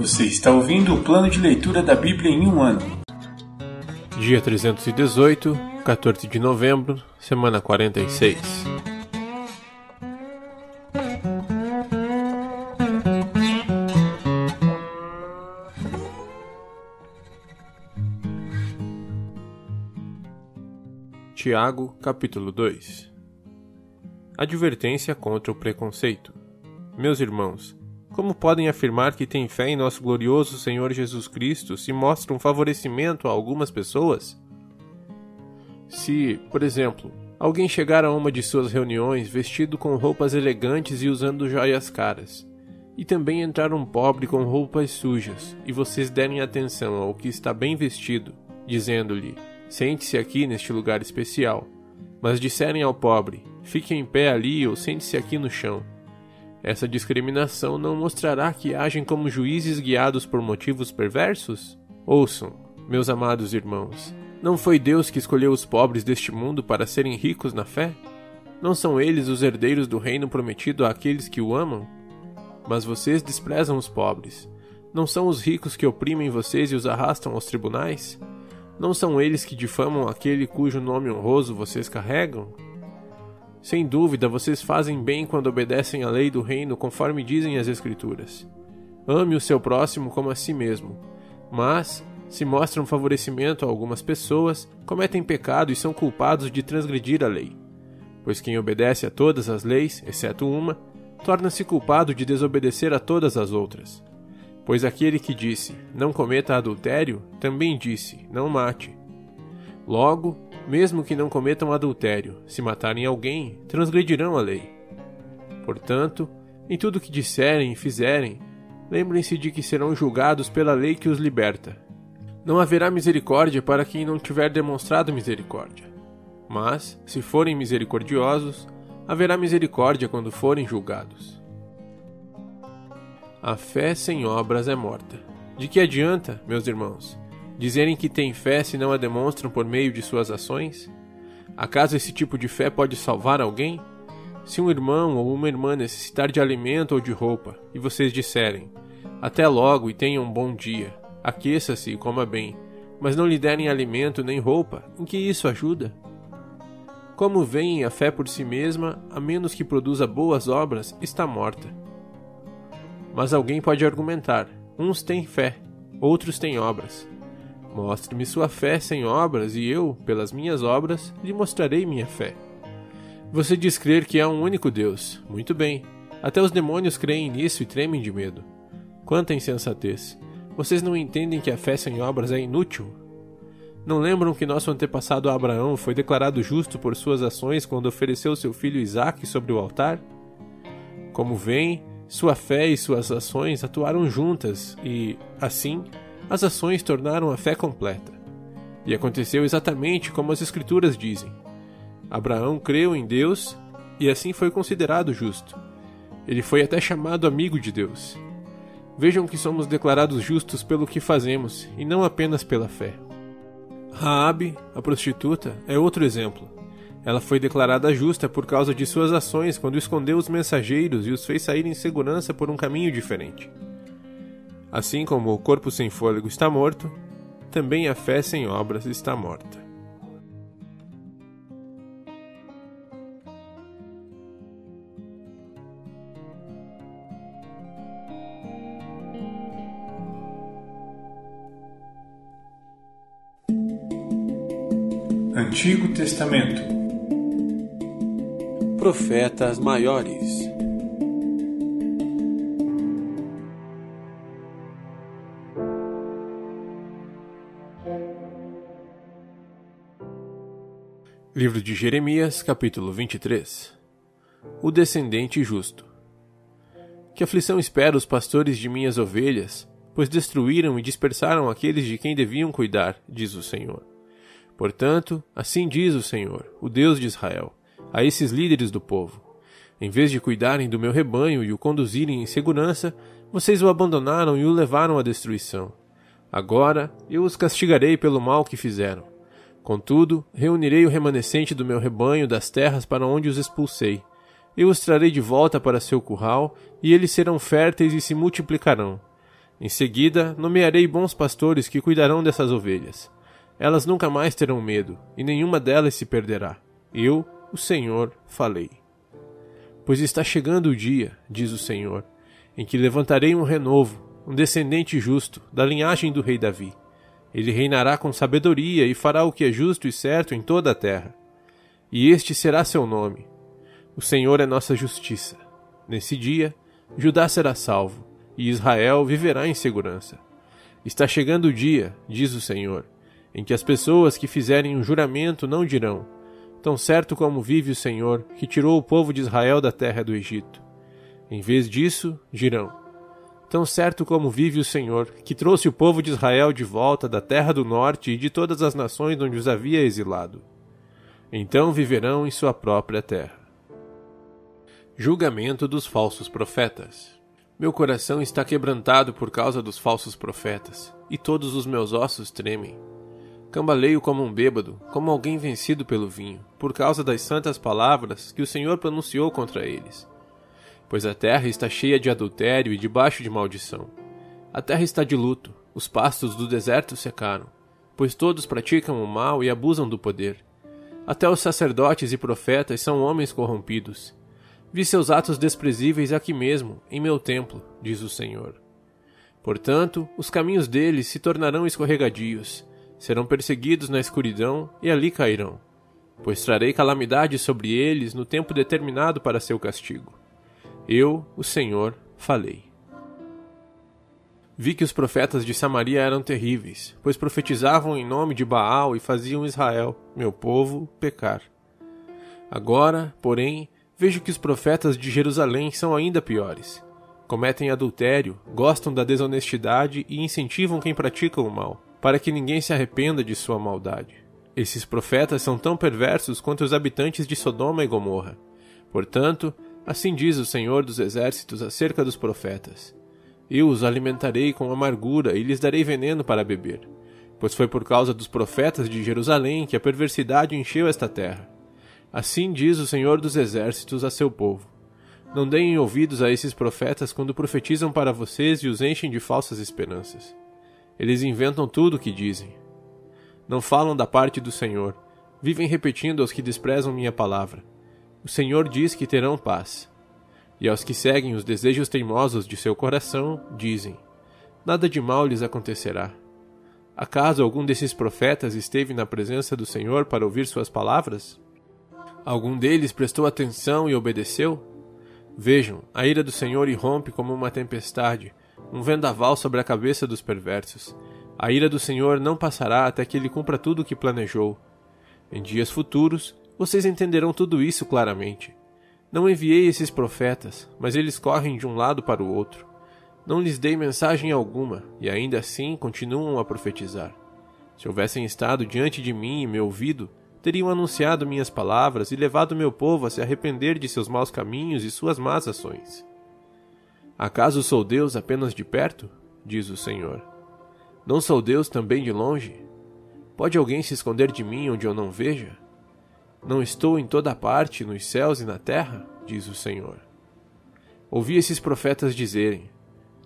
Você está ouvindo o plano de leitura da Bíblia em um ano. Dia 318, 14 de novembro, semana 46. Tiago, capítulo 2 Advertência contra o preconceito. Meus irmãos, como podem afirmar que têm fé em nosso glorioso Senhor Jesus Cristo se mostram favorecimento a algumas pessoas? Se, por exemplo, alguém chegar a uma de suas reuniões vestido com roupas elegantes e usando joias caras, e também entrar um pobre com roupas sujas, e vocês derem atenção ao que está bem vestido, dizendo-lhe: Sente-se aqui neste lugar especial, mas disserem ao pobre: Fique em pé ali ou sente-se aqui no chão essa discriminação não mostrará que agem como juízes guiados por motivos perversos? Ouçam, meus amados irmãos, não foi Deus que escolheu os pobres deste mundo para serem ricos na fé? Não são eles os herdeiros do reino prometido àqueles que o amam? Mas vocês desprezam os pobres. Não são os ricos que oprimem vocês e os arrastam aos tribunais? Não são eles que difamam aquele cujo nome honroso vocês carregam? Sem dúvida, vocês fazem bem quando obedecem à lei do reino conforme dizem as Escrituras. Ame o seu próximo como a si mesmo. Mas, se mostram favorecimento a algumas pessoas, cometem pecado e são culpados de transgredir a lei. Pois quem obedece a todas as leis, exceto uma, torna-se culpado de desobedecer a todas as outras. Pois aquele que disse, não cometa adultério, também disse, não mate. Logo, mesmo que não cometam adultério, se matarem alguém, transgredirão a lei. Portanto, em tudo que disserem e fizerem, lembrem-se de que serão julgados pela lei que os liberta. Não haverá misericórdia para quem não tiver demonstrado misericórdia. Mas, se forem misericordiosos, haverá misericórdia quando forem julgados. A fé sem obras é morta. De que adianta, meus irmãos, Dizerem que têm fé se não a demonstram por meio de suas ações? Acaso esse tipo de fé pode salvar alguém? Se um irmão ou uma irmã necessitar de alimento ou de roupa, e vocês disserem: Até logo e tenha um bom dia, aqueça-se e coma bem, mas não lhe derem alimento nem roupa, em que isso ajuda? Como veem a fé por si mesma, a menos que produza boas obras, está morta. Mas alguém pode argumentar: uns têm fé, outros têm obras. Mostre-me sua fé sem obras, e eu, pelas minhas obras, lhe mostrarei minha fé. Você diz crer que há um único Deus. Muito bem. Até os demônios creem nisso e tremem de medo. Quanta insensatez! Vocês não entendem que a fé sem obras é inútil? Não lembram que nosso antepassado Abraão foi declarado justo por suas ações quando ofereceu seu filho Isaque sobre o altar? Como veem, sua fé e suas ações atuaram juntas e, assim, as ações tornaram a fé completa. E aconteceu exatamente como as Escrituras dizem. Abraão creu em Deus e assim foi considerado justo. Ele foi até chamado amigo de Deus. Vejam que somos declarados justos pelo que fazemos e não apenas pela fé. Raabe, a prostituta, é outro exemplo. Ela foi declarada justa por causa de suas ações quando escondeu os mensageiros e os fez sair em segurança por um caminho diferente. Assim como o corpo sem fôlego está morto, também a fé sem obras está morta. Antigo Testamento Profetas Maiores Livro de Jeremias, capítulo 23 O descendente justo. Que aflição espera os pastores de minhas ovelhas, pois destruíram e dispersaram aqueles de quem deviam cuidar, diz o Senhor. Portanto, assim diz o Senhor, o Deus de Israel, a esses líderes do povo: Em vez de cuidarem do meu rebanho e o conduzirem em segurança, vocês o abandonaram e o levaram à destruição. Agora eu os castigarei pelo mal que fizeram. Contudo, reunirei o remanescente do meu rebanho das terras para onde os expulsei. Eu os trarei de volta para seu curral, e eles serão férteis e se multiplicarão. Em seguida, nomearei bons pastores que cuidarão dessas ovelhas. Elas nunca mais terão medo, e nenhuma delas se perderá. Eu, o Senhor, falei. Pois está chegando o dia, diz o Senhor, em que levantarei um renovo, um descendente justo, da linhagem do rei Davi. Ele reinará com sabedoria e fará o que é justo e certo em toda a terra. E este será seu nome. O Senhor é nossa justiça. Nesse dia, Judá será salvo, e Israel viverá em segurança. Está chegando o dia, diz o Senhor, em que as pessoas que fizerem um juramento não dirão: Tão certo como vive o Senhor, que tirou o povo de Israel da terra do Egito. Em vez disso, dirão: Tão certo como vive o Senhor, que trouxe o povo de Israel de volta da terra do norte e de todas as nações onde os havia exilado. Então viverão em sua própria terra. Julgamento dos falsos profetas. Meu coração está quebrantado por causa dos falsos profetas, e todos os meus ossos tremem. Cambaleio como um bêbado, como alguém vencido pelo vinho, por causa das santas palavras que o Senhor pronunciou contra eles. Pois a terra está cheia de adultério e debaixo de maldição. A terra está de luto, os pastos do deserto secaram, pois todos praticam o mal e abusam do poder. Até os sacerdotes e profetas são homens corrompidos. Vi seus atos desprezíveis aqui mesmo, em meu templo, diz o Senhor. Portanto, os caminhos deles se tornarão escorregadios, serão perseguidos na escuridão e ali cairão, pois trarei calamidade sobre eles no tempo determinado para seu castigo. Eu, o Senhor, falei. Vi que os profetas de Samaria eram terríveis, pois profetizavam em nome de Baal e faziam Israel, meu povo, pecar. Agora, porém, vejo que os profetas de Jerusalém são ainda piores. Cometem adultério, gostam da desonestidade e incentivam quem pratica o mal para que ninguém se arrependa de sua maldade. Esses profetas são tão perversos quanto os habitantes de Sodoma e Gomorra. Portanto, assim diz o Senhor dos Exércitos acerca dos profetas: Eu os alimentarei com amargura e lhes darei veneno para beber. Pois foi por causa dos profetas de Jerusalém que a perversidade encheu esta terra. Assim diz o Senhor dos Exércitos a seu povo: Não deem ouvidos a esses profetas quando profetizam para vocês e os enchem de falsas esperanças. Eles inventam tudo o que dizem. Não falam da parte do Senhor, vivem repetindo aos que desprezam minha palavra. O Senhor diz que terão paz. E aos que seguem os desejos teimosos de seu coração, dizem: Nada de mal lhes acontecerá. Acaso algum desses profetas esteve na presença do Senhor para ouvir suas palavras? Algum deles prestou atenção e obedeceu? Vejam, a ira do Senhor irrompe como uma tempestade, um vendaval sobre a cabeça dos perversos. A ira do Senhor não passará até que ele cumpra tudo o que planejou. Em dias futuros, vocês entenderão tudo isso claramente. Não enviei esses profetas, mas eles correm de um lado para o outro. Não lhes dei mensagem alguma, e ainda assim continuam a profetizar. Se houvessem estado diante de mim e me ouvido, teriam anunciado minhas palavras e levado meu povo a se arrepender de seus maus caminhos e suas más ações. Acaso sou Deus apenas de perto? diz o Senhor. Não sou Deus também de longe? Pode alguém se esconder de mim onde eu não veja? Não estou em toda parte, nos céus e na terra? diz o Senhor. Ouvi esses profetas dizerem: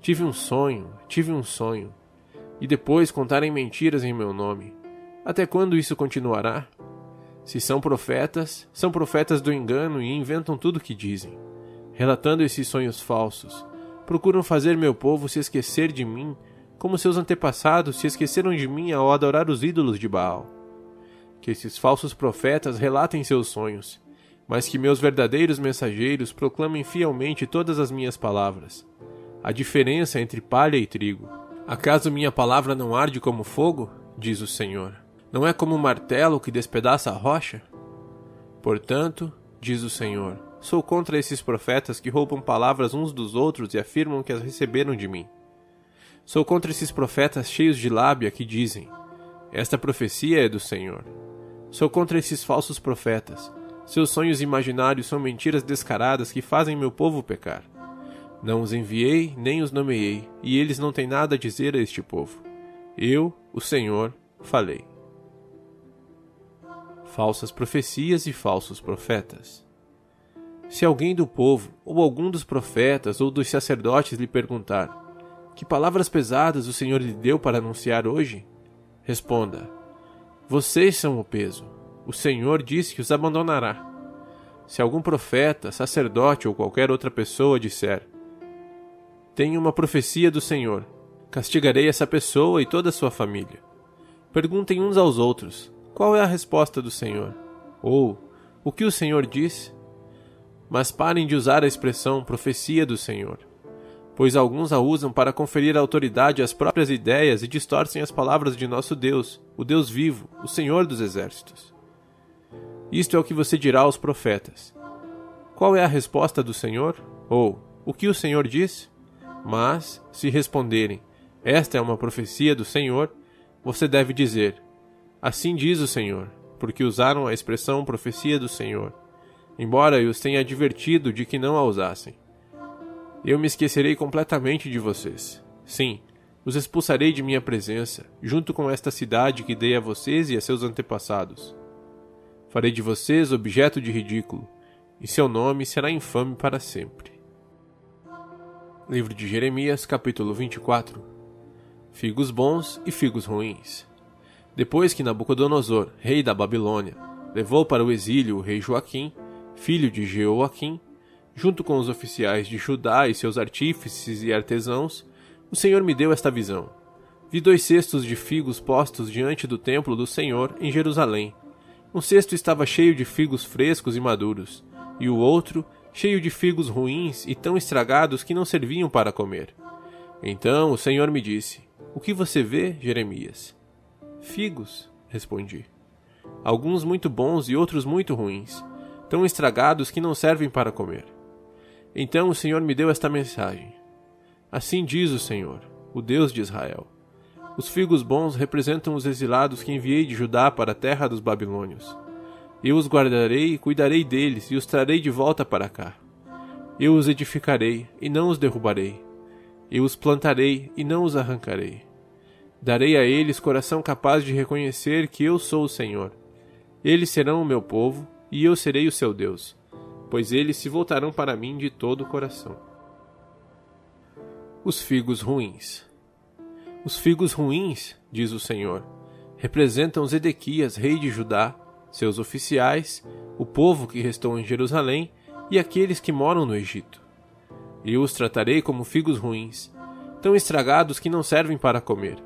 Tive um sonho, tive um sonho, e depois contarem mentiras em meu nome. Até quando isso continuará? Se são profetas, são profetas do engano e inventam tudo o que dizem, relatando esses sonhos falsos procuram fazer meu povo se esquecer de mim, como seus antepassados se esqueceram de mim ao adorar os ídolos de Baal. Que esses falsos profetas relatem seus sonhos, mas que meus verdadeiros mensageiros proclamem fielmente todas as minhas palavras. A diferença entre palha e trigo. Acaso minha palavra não arde como fogo? diz o Senhor. Não é como um martelo que despedaça a rocha? Portanto, diz o Senhor, Sou contra esses profetas que roubam palavras uns dos outros e afirmam que as receberam de mim. Sou contra esses profetas cheios de lábia que dizem: Esta profecia é do Senhor. Sou contra esses falsos profetas. Seus sonhos imaginários são mentiras descaradas que fazem meu povo pecar. Não os enviei, nem os nomeei, e eles não têm nada a dizer a este povo. Eu, o Senhor, falei. Falsas profecias e falsos profetas. Se alguém do povo, ou algum dos profetas ou dos sacerdotes lhe perguntar: Que palavras pesadas o Senhor lhe deu para anunciar hoje? Responda: Vocês são o peso. O Senhor disse que os abandonará. Se algum profeta, sacerdote ou qualquer outra pessoa disser: Tenho uma profecia do Senhor, castigarei essa pessoa e toda a sua família. Perguntem uns aos outros: Qual é a resposta do Senhor? Ou o que o Senhor disse? Mas parem de usar a expressão profecia do Senhor, pois alguns a usam para conferir autoridade às próprias ideias e distorcem as palavras de nosso Deus, o Deus vivo, o Senhor dos exércitos. Isto é o que você dirá aos profetas. Qual é a resposta do Senhor? Ou o que o Senhor disse? Mas, se responderem, esta é uma profecia do Senhor, você deve dizer: Assim diz o Senhor, porque usaram a expressão profecia do Senhor, embora eu os tenha advertido de que não a usassem. Eu me esquecerei completamente de vocês. Sim, os expulsarei de minha presença, junto com esta cidade que dei a vocês e a seus antepassados. Farei de vocês objeto de ridículo, e seu nome será infame para sempre. Livro de Jeremias, capítulo 24 Figos bons e figos ruins. Depois que Nabucodonosor, rei da Babilônia, levou para o exílio o rei Joaquim, filho de Jeoaquim, junto com os oficiais de Judá e seus artífices e artesãos, o Senhor me deu esta visão. Vi dois cestos de figos postos diante do templo do Senhor em Jerusalém. Um cesto estava cheio de figos frescos e maduros, e o outro cheio de figos ruins e tão estragados que não serviam para comer. Então o Senhor me disse: O que você vê, Jeremias? Figos, respondi. Alguns muito bons e outros muito ruins, tão estragados que não servem para comer. Então o Senhor me deu esta mensagem: Assim diz o Senhor, o Deus de Israel. Os figos bons representam os exilados que enviei de Judá para a terra dos babilônios. Eu os guardarei e cuidarei deles e os trarei de volta para cá. Eu os edificarei e não os derrubarei. Eu os plantarei e não os arrancarei. Darei a eles coração capaz de reconhecer que eu sou o Senhor. Eles serão o meu povo, e eu serei o seu Deus, pois eles se voltarão para mim de todo o coração. Os figos ruins. Os figos ruins, diz o Senhor, representam Zedequias, rei de Judá, seus oficiais, o povo que restou em Jerusalém e aqueles que moram no Egito. Eu os tratarei como figos ruins, tão estragados que não servem para comer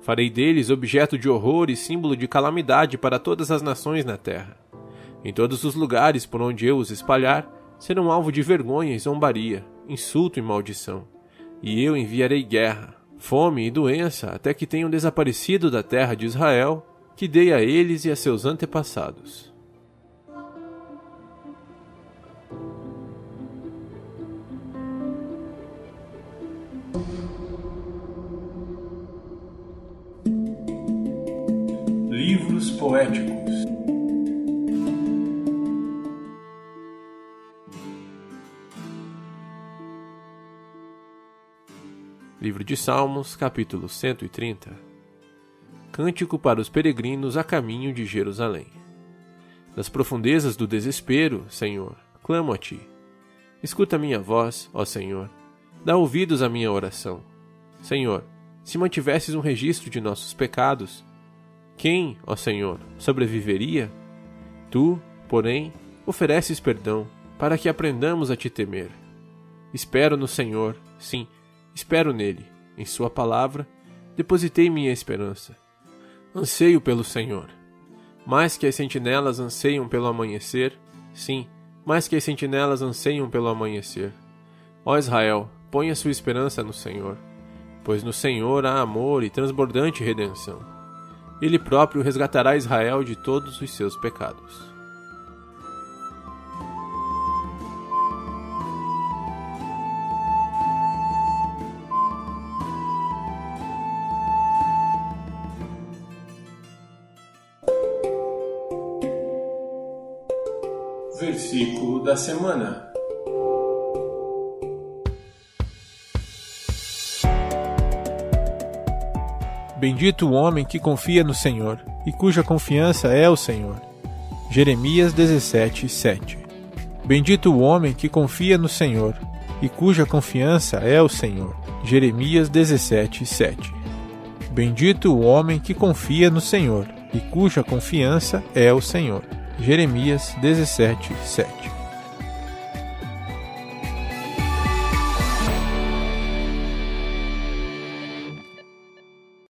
Farei deles objeto de horror e símbolo de calamidade para todas as nações na terra. Em todos os lugares por onde eu os espalhar, serão alvo de vergonha e zombaria, insulto e maldição. E eu enviarei guerra, fome e doença até que tenham desaparecido da terra de Israel, que dei a eles e a seus antepassados. Livro de Salmos, capítulo 130 Cântico para os peregrinos a caminho de Jerusalém. Das profundezas do desespero, Senhor, clamo a ti. Escuta minha voz, ó Senhor. Dá ouvidos à minha oração. Senhor, se mantivesses um registro de nossos pecados, quem, ó Senhor, sobreviveria? Tu, porém, ofereces perdão, para que aprendamos a te temer. Espero no Senhor, sim, espero nele. Em Sua palavra, depositei minha esperança. Anseio pelo Senhor. Mais que as sentinelas anseiam pelo amanhecer, sim, mais que as sentinelas anseiam pelo amanhecer. Ó Israel, ponha sua esperança no Senhor, pois no Senhor há amor e transbordante redenção ele próprio resgatará Israel de todos os seus pecados. Da semana. Bendito o homem que confia no Senhor e cuja confiança é o Senhor. Jeremias 17, 7 Bendito o homem que confia no Senhor e cuja confiança é o Senhor. Jeremias 17, 7. Bendito o homem que confia no Senhor e cuja confiança é o Senhor. Jeremias 17, 7.